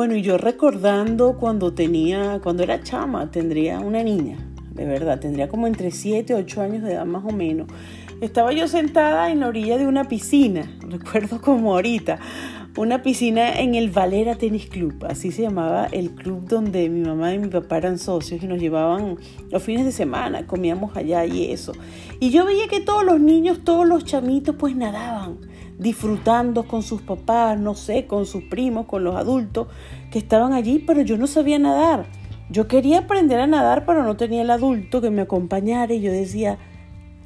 Bueno, y yo recordando cuando tenía, cuando era chama, tendría una niña, de verdad, tendría como entre 7 y 8 años de edad más o menos. Estaba yo sentada en la orilla de una piscina, recuerdo como ahorita, una piscina en el Valera Tennis Club, así se llamaba el club donde mi mamá y mi papá eran socios y nos llevaban los fines de semana, comíamos allá y eso. Y yo veía que todos los niños, todos los chamitos pues nadaban, disfrutando con sus papás, no sé, con sus primos, con los adultos que estaban allí, pero yo no sabía nadar. Yo quería aprender a nadar, pero no tenía el adulto que me acompañara y yo decía,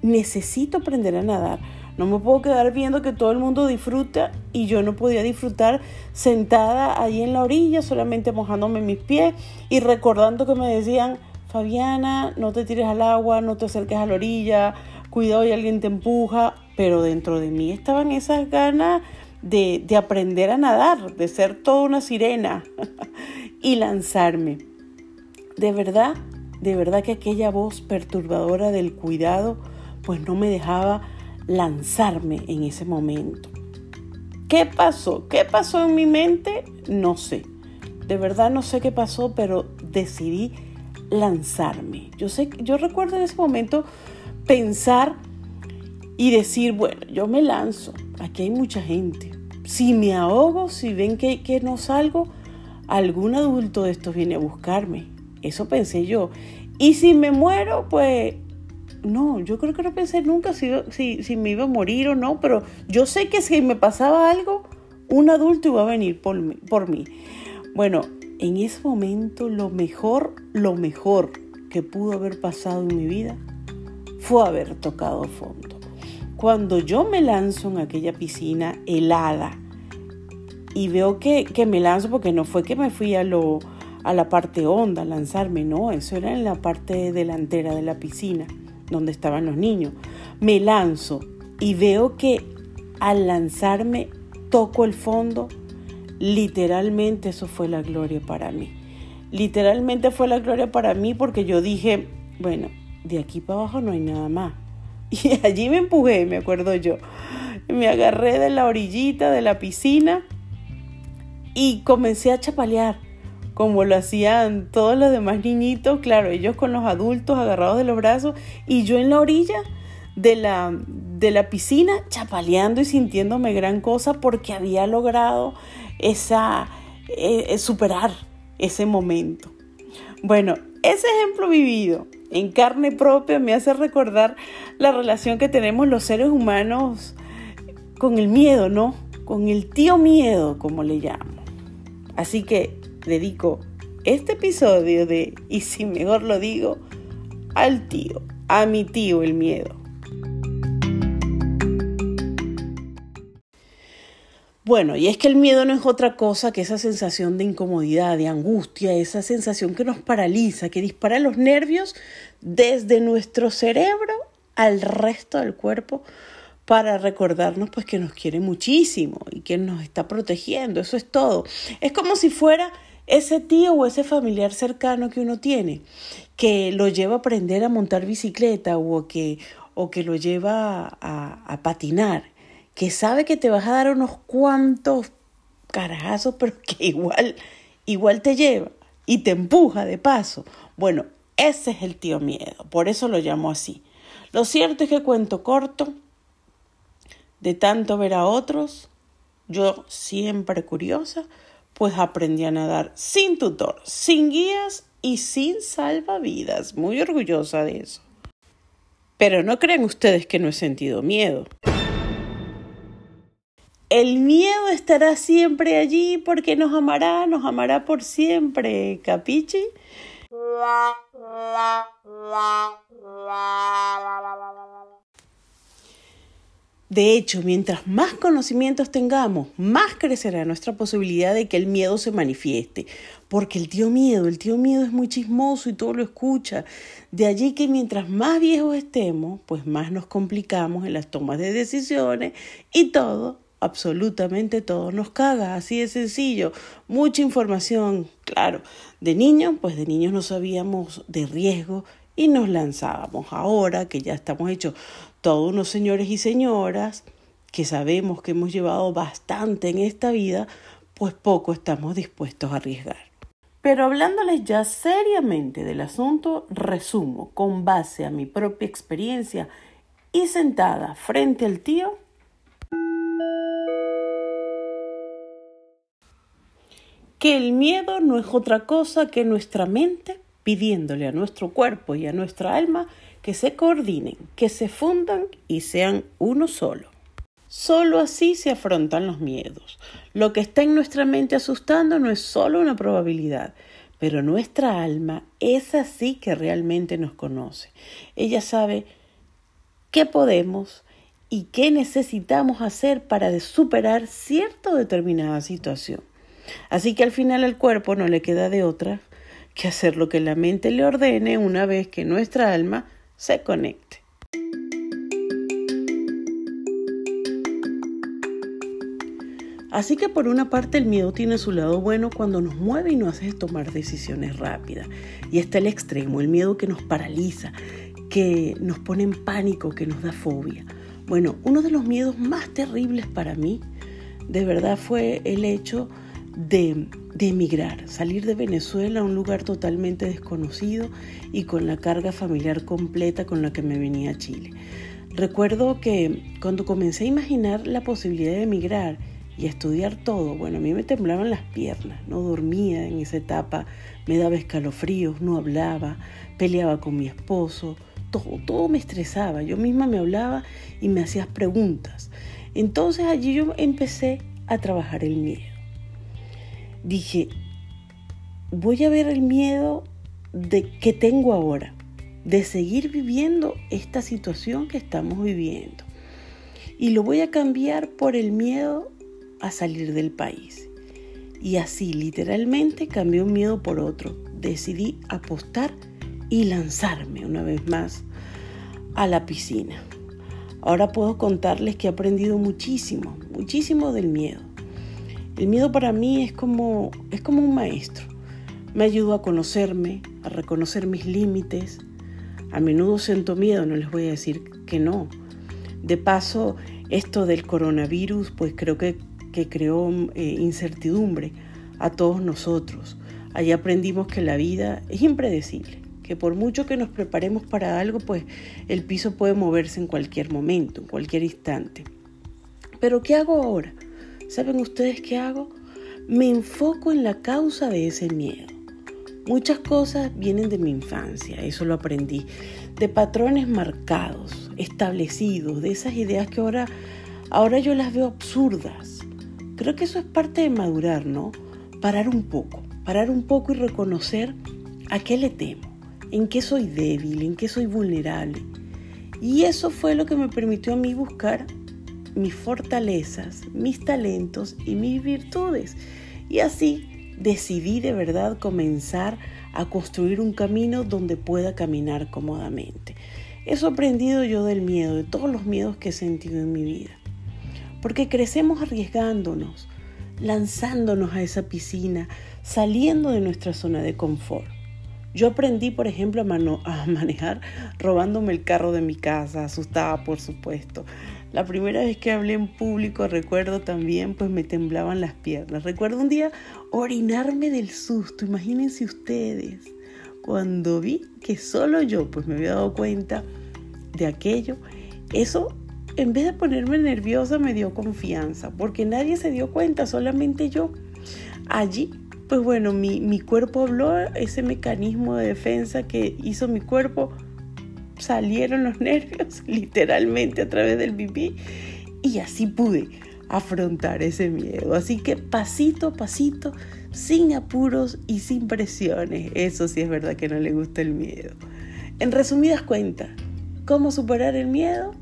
necesito aprender a nadar no me puedo quedar viendo que todo el mundo disfruta y yo no podía disfrutar sentada ahí en la orilla, solamente mojándome mis pies y recordando que me decían, Fabiana, no te tires al agua, no te acerques a la orilla, cuidado y alguien te empuja, pero dentro de mí estaban esas ganas de, de aprender a nadar, de ser toda una sirena y lanzarme. De verdad, de verdad que aquella voz perturbadora del cuidado, pues no me dejaba lanzarme en ese momento. ¿Qué pasó? ¿Qué pasó en mi mente? No sé. De verdad no sé qué pasó, pero decidí lanzarme. Yo sé, yo recuerdo en ese momento pensar y decir, bueno, yo me lanzo. Aquí hay mucha gente. Si me ahogo, si ven que, que no salgo, algún adulto de estos viene a buscarme. Eso pensé yo. Y si me muero, pues no, yo creo que no pensé nunca si, si, me iba a morir o no, pero yo sé que si me pasaba algo, un adulto iba a venir por mí. Por mí. Bueno, en ese momento lo mejor, lo mejor que pudo haber pasado en mi vida fue haber tocado fondo. Cuando yo me lanzo en aquella piscina helada y veo que, que me lanzo porque no fue que me fui a lo a la parte honda, lanzarme, no, eso era en la parte delantera de la piscina donde estaban los niños. Me lanzo y veo que al lanzarme toco el fondo. Literalmente eso fue la gloria para mí. Literalmente fue la gloria para mí porque yo dije, bueno, de aquí para abajo no hay nada más. Y allí me empujé, me acuerdo yo. Me agarré de la orillita de la piscina y comencé a chapalear como lo hacían todos los demás niñitos, claro, ellos con los adultos agarrados de los brazos y yo en la orilla de la, de la piscina chapaleando y sintiéndome gran cosa porque había logrado esa, eh, eh, superar ese momento. Bueno, ese ejemplo vivido en carne propia me hace recordar la relación que tenemos los seres humanos con el miedo, ¿no? Con el tío miedo, como le llamo. Así que dedico este episodio de Y si mejor lo digo, al tío, a mi tío el miedo. Bueno, y es que el miedo no es otra cosa que esa sensación de incomodidad, de angustia, esa sensación que nos paraliza, que dispara los nervios desde nuestro cerebro al resto del cuerpo para recordarnos pues que nos quiere muchísimo y que nos está protegiendo, eso es todo. Es como si fuera ese tío o ese familiar cercano que uno tiene, que lo lleva a aprender a montar bicicleta o que, o que lo lleva a, a patinar, que sabe que te vas a dar unos cuantos carajazos, pero que igual, igual te lleva y te empuja de paso. Bueno, ese es el tío miedo, por eso lo llamo así. Lo cierto es que cuento corto, de tanto ver a otros, yo siempre curiosa, pues aprendí a nadar sin tutor, sin guías y sin salvavidas. Muy orgullosa de eso. Pero no crean ustedes que no he sentido miedo. El miedo estará siempre allí porque nos amará, nos amará por siempre, ¿capichi? De hecho, mientras más conocimientos tengamos, más crecerá nuestra posibilidad de que el miedo se manifieste. Porque el tío miedo, el tío miedo es muy chismoso y todo lo escucha. De allí que mientras más viejos estemos, pues más nos complicamos en las tomas de decisiones y todo, absolutamente todo nos caga, así de sencillo. Mucha información, claro. De niños, pues de niños no sabíamos de riesgo y nos lanzábamos. Ahora que ya estamos hechos todos unos señores y señoras que sabemos que hemos llevado bastante en esta vida, pues poco estamos dispuestos a arriesgar. Pero hablándoles ya seriamente del asunto, resumo con base a mi propia experiencia y sentada frente al tío, que el miedo no es otra cosa que nuestra mente pidiéndole a nuestro cuerpo y a nuestra alma que se coordinen, que se fundan y sean uno solo. Solo así se afrontan los miedos. Lo que está en nuestra mente asustando no es solo una probabilidad, pero nuestra alma es así que realmente nos conoce. Ella sabe qué podemos y qué necesitamos hacer para superar cierta determinada situación. Así que al final al cuerpo no le queda de otra que hacer lo que la mente le ordene una vez que nuestra alma se conecte. Así que por una parte el miedo tiene su lado bueno cuando nos mueve y nos hace tomar decisiones rápidas. Y está el extremo, el miedo que nos paraliza, que nos pone en pánico, que nos da fobia. Bueno, uno de los miedos más terribles para mí, de verdad, fue el hecho de, emigrar, salir de Venezuela a un lugar totalmente desconocido y con la carga familiar completa con la que me venía a Chile. Recuerdo que cuando comencé a imaginar la posibilidad de emigrar y estudiar todo, bueno, a mí me temblaban las piernas, no dormía en esa etapa, me daba escalofríos, no hablaba, peleaba con mi esposo, todo, me estresaba, yo misma me hablaba y me hacías preguntas. Entonces allí yo empecé a trabajar el miedo. Dije, voy a ver el miedo de que tengo ahora, de seguir viviendo esta situación que estamos viviendo. Y lo voy a cambiar por el miedo a salir del país. Y así literalmente cambié un miedo por otro. Decidí apostar y lanzarme una vez más a la piscina. Ahora puedo contarles que he aprendido muchísimo, muchísimo del miedo. El miedo para mí es como, es como un maestro. Me ayudó a conocerme, a reconocer mis límites. A menudo siento miedo, no les voy a decir que no. De paso, esto del coronavirus, pues creo que que creó eh, incertidumbre a todos nosotros. Allí aprendimos que la vida es impredecible, que por mucho que nos preparemos para algo, pues el piso puede moverse en cualquier momento, en cualquier instante. Pero ¿qué hago ahora? ¿Saben ustedes qué hago? Me enfoco en la causa de ese miedo. Muchas cosas vienen de mi infancia, eso lo aprendí, de patrones marcados, establecidos, de esas ideas que ahora, ahora yo las veo absurdas, Creo que eso es parte de madurar, ¿no? Parar un poco, parar un poco y reconocer a qué le temo, en qué soy débil, en qué soy vulnerable. Y eso fue lo que me permitió a mí buscar mis fortalezas, mis talentos y mis virtudes. Y así decidí de verdad comenzar a construir un camino donde pueda caminar cómodamente. Eso he aprendido yo del miedo, de todos los miedos que he sentido en mi vida porque crecemos arriesgándonos, lanzándonos a esa piscina, saliendo de nuestra zona de confort. Yo aprendí, por ejemplo, a, manejar robándome el carro de mi casa, asustada por supuesto. La primera vez que hablé en público, recuerdo también, pues me temblaban las piernas. Recuerdo un día orinarme del susto, imagínense ustedes, cuando vi que solo yo pues me había dado cuenta de aquello, eso en vez de ponerme nerviosa, me dio confianza, porque nadie se dio cuenta, solamente yo. Allí, pues bueno, mi, cuerpo habló, ese mecanismo de defensa que hizo mi cuerpo, salieron los nervios literalmente a través del pipí y así pude afrontar ese miedo. Así que pasito a pasito, sin apuros y sin presiones. Eso sí es verdad que no le gusta el miedo. En resumidas cuentas, ¿cómo superar el miedo?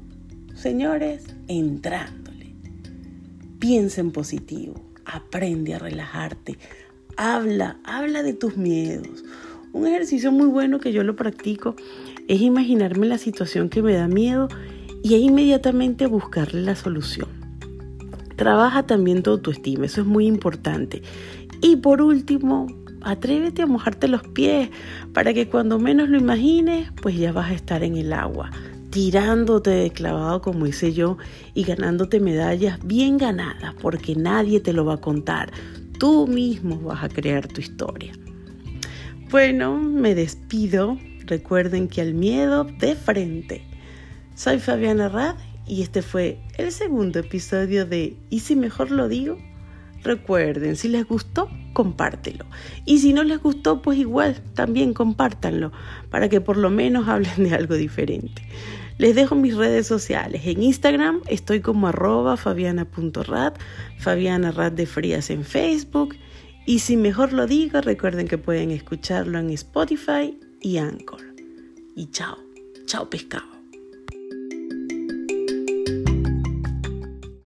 Señores, entrándole. Piensa en positivo, aprende a relajarte, habla, habla de tus miedos. Un ejercicio muy bueno que yo lo practico es imaginarme la situación que me da miedo y inmediatamente buscarle la solución. Trabaja también tu autoestima, eso es muy importante. Y por último, atrévete a mojarte los pies para que cuando menos lo imagines, pues ya vas a estar en el agua tirándote de clavado como hice yo y ganándote medallas bien ganadas porque nadie te lo va a contar. Tú mismo vas a crear tu historia. Bueno, me despido. Recuerden que al miedo de frente. Soy Fabiana Rad y este fue el segundo episodio de ¿Y si mejor lo digo? Recuerden, si les gustó, compártelo. Y si no les gustó, pues igual, también compártanlo, para que por lo menos hablen de algo diferente. Les dejo mis redes sociales. En Instagram estoy como arroba fabiana.rat, Fabiana Rat de Frías en Facebook. Y si mejor lo digo, recuerden que pueden escucharlo en Spotify y Anchor. Y chao, chao pescado.